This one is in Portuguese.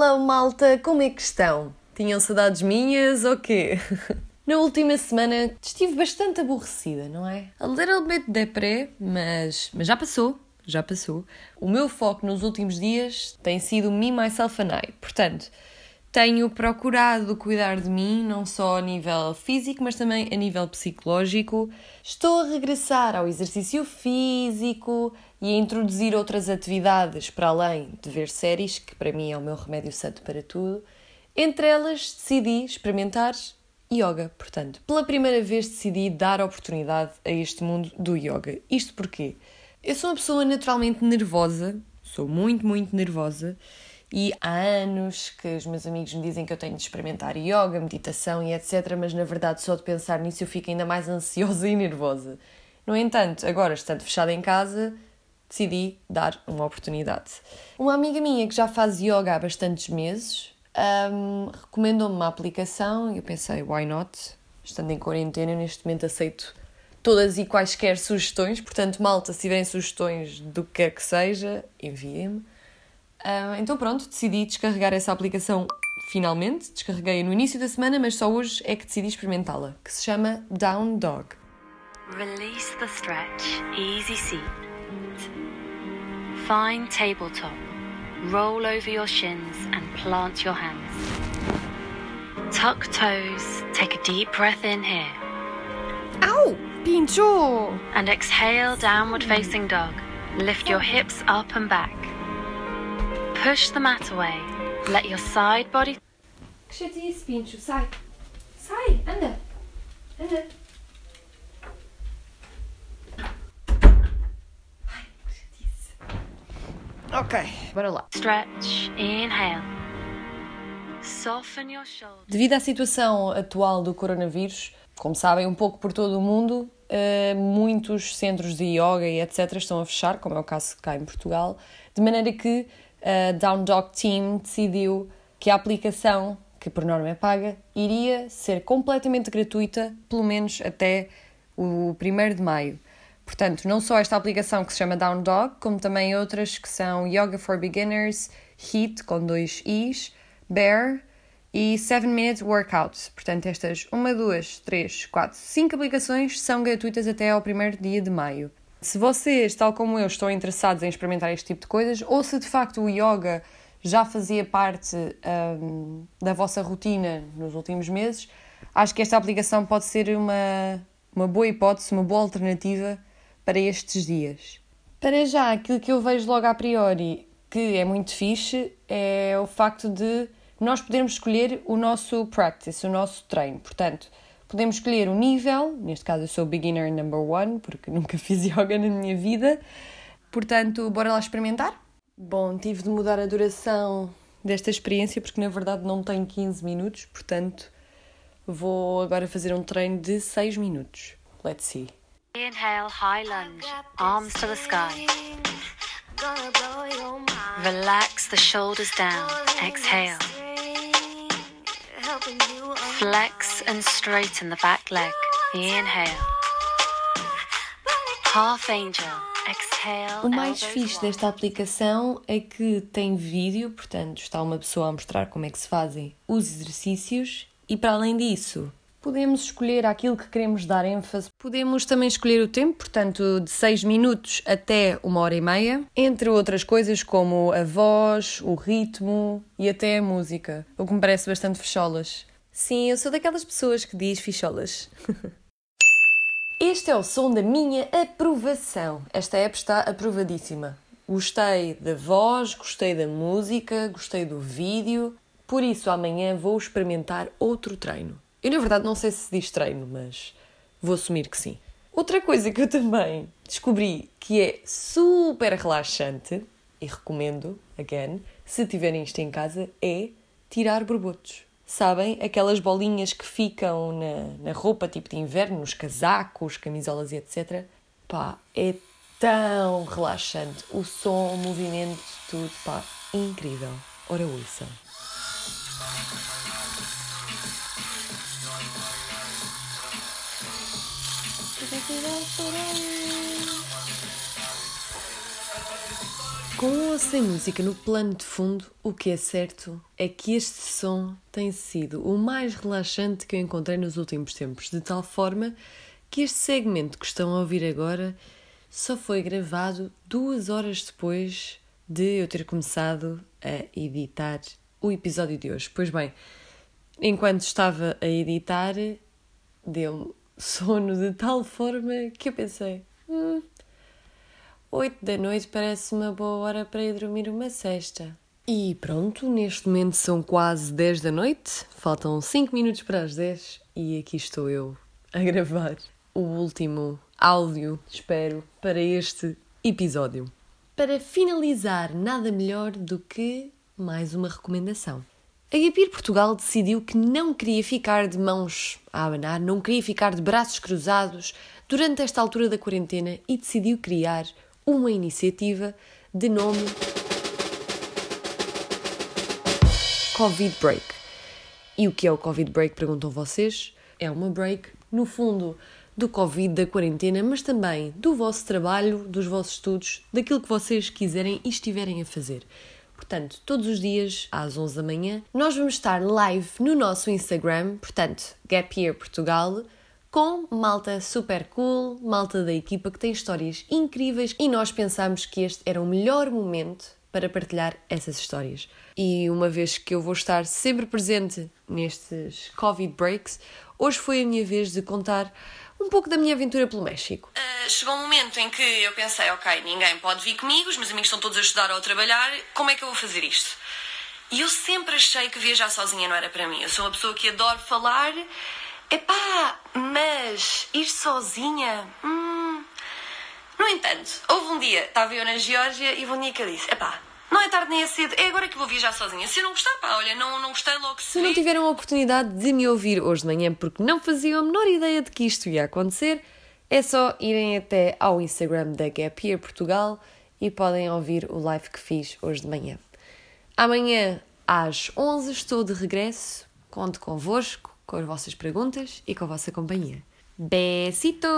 Hello malta, como é que estão? Tinham saudades minhas ou quê? Na última semana estive bastante aborrecida, não é? A little bit deprê, mas, mas já passou, já passou. O meu foco nos últimos dias tem sido me, myself and I. Portanto, tenho procurado cuidar de mim, não só a nível físico, mas também a nível psicológico. Estou a regressar ao exercício físico e a introduzir outras atividades para além de ver séries, que para mim é o meu remédio santo para tudo. Entre elas, decidi experimentar yoga. Portanto, pela primeira vez decidi dar oportunidade a este mundo do yoga. Isto porque eu sou uma pessoa naturalmente nervosa, sou muito, muito nervosa e há anos que os meus amigos me dizem que eu tenho de experimentar yoga, meditação e etc. Mas na verdade, só de pensar nisso, eu fico ainda mais ansiosa e nervosa. No entanto, agora estando fechada em casa, decidi dar uma oportunidade. Uma amiga minha que já faz yoga há bastantes meses um, recomendou-me uma aplicação e eu pensei, why not? Estando em quarentena, neste momento aceito todas e quaisquer sugestões. Portanto, malta, se tiverem sugestões do que quer que seja, enviem-me. Uh, então pronto, decidi descarregar essa aplicação finalmente. Descarreguei no início da semana, mas só hoje é que decidi experimentá-la, que se chama Down Dog. Release the stretch, easy seat. Find tabletop. Roll over your shins and plant your hands. Tuck toes, take a deep breath in here. Ow! Pincho! And exhale, downward facing dog. Lift your hips up and back. Push the mat away. Let your side body. Chatice, Pincho. Sai. Sai. Anda. Anda. Ok, bora lá. Stretch. Inhale. Soften your shoulders. Devido à situação atual do coronavírus, como sabem, um pouco por todo o mundo, uh, muitos centros de yoga e etc. estão a fechar, como é o caso cá em Portugal, de maneira que a Down Dog Team decidiu que a aplicação, que por norma é paga, iria ser completamente gratuita, pelo menos até o 1 de maio. Portanto, não só esta aplicação que se chama Down Dog, como também outras que são Yoga for Beginners, HIT com dois I's, Bear e 7 Minute Workout. Portanto, estas 1, 2, 3, 4, 5 aplicações são gratuitas até ao primeiro dia de maio. Se vocês, tal como eu, estão interessados em experimentar este tipo de coisas, ou se de facto o yoga já fazia parte um, da vossa rotina nos últimos meses, acho que esta aplicação pode ser uma, uma boa hipótese, uma boa alternativa para estes dias. Para já, aquilo que eu vejo logo a priori que é muito fixe é o facto de nós podermos escolher o nosso practice, o nosso treino. Portanto, Podemos escolher o nível, neste caso eu sou beginner number one, porque nunca fiz yoga na minha vida. Portanto, bora lá experimentar? Bom, tive de mudar a duração desta experiência porque na verdade não tenho 15 minutos, portanto vou agora fazer um treino de 6 minutos. Let's see. Inhale, high lunge, arms to the sky. Relax the shoulders down. Exhale. Flex and straighten the back leg. Inhale. Half angel. Exhale. O mais fixe desta aplicação é que tem vídeo, portanto, está uma pessoa a mostrar como é que se fazem os exercícios e para além disso, podemos escolher aquilo que queremos dar ênfase. Podemos também escolher o tempo, portanto, de 6 minutos até uma hora e meia, entre outras coisas como a voz, o ritmo e até a música, o que me parece bastante fecholas. Sim, eu sou daquelas pessoas que diz ficholas. este é o som da minha aprovação. Esta app está aprovadíssima. Gostei da voz, gostei da música, gostei do vídeo. Por isso, amanhã vou experimentar outro treino. Eu, na verdade, não sei se diz treino, mas vou assumir que sim. Outra coisa que eu também descobri que é super relaxante e recomendo, again, se tiverem isto em casa, é tirar borbotos. Sabem? Aquelas bolinhas que ficam na, na roupa, tipo de inverno, nos casacos, camisolas e etc. Pá, é tão relaxante. O som, o movimento, tudo, pá, incrível. Ora, ouçam. Com ou sem música no plano de fundo, o que é certo é que este som tem sido o mais relaxante que eu encontrei nos últimos tempos, de tal forma que este segmento que estão a ouvir agora só foi gravado duas horas depois de eu ter começado a editar o episódio de hoje. Pois bem, enquanto estava a editar, deu-me sono de tal forma que eu pensei: hum, 8 da noite parece uma boa hora para ir dormir uma cesta. E pronto, neste momento são quase 10 da noite, faltam 5 minutos para as 10 e aqui estou eu a gravar o último áudio, espero, para este episódio. Para finalizar, nada melhor do que mais uma recomendação. A Gapir Portugal decidiu que não queria ficar de mãos a abanar, não queria ficar de braços cruzados durante esta altura da quarentena e decidiu criar uma iniciativa de nome Covid Break. E o que é o Covid Break? Perguntam vocês. É uma break, no fundo, do Covid, da quarentena, mas também do vosso trabalho, dos vossos estudos, daquilo que vocês quiserem e estiverem a fazer. Portanto, todos os dias, às 11 da manhã, nós vamos estar live no nosso Instagram, portanto, Gap Year Portugal, com malta super cool, malta da equipa que tem histórias incríveis e nós pensámos que este era o melhor momento para partilhar essas histórias. E uma vez que eu vou estar sempre presente nestes Covid breaks, hoje foi a minha vez de contar um pouco da minha aventura pelo México. Uh, chegou um momento em que eu pensei, ok, ninguém pode vir comigo, os meus amigos estão todos a estudar ou a trabalhar, como é que eu vou fazer isto? E eu sempre achei que viajar sozinha não era para mim. Eu sou uma pessoa que adoro falar, epá, mas ir sozinha? Hum. No entanto, houve um dia, estava eu na Geórgia e houve um dia que eu disse, epá, não é tarde nem é cedo, é agora que vou viajar sozinha. Se eu não gostar, pá, olha, não, não gostei logo se Se não tiveram a oportunidade de me ouvir hoje de manhã porque não faziam a menor ideia de que isto ia acontecer, é só irem até ao Instagram da Gap Year Portugal e podem ouvir o live que fiz hoje de manhã. Amanhã, às 11 estou de regresso. Conto convosco, com as vossas perguntas e com a vossa companhia. Besito!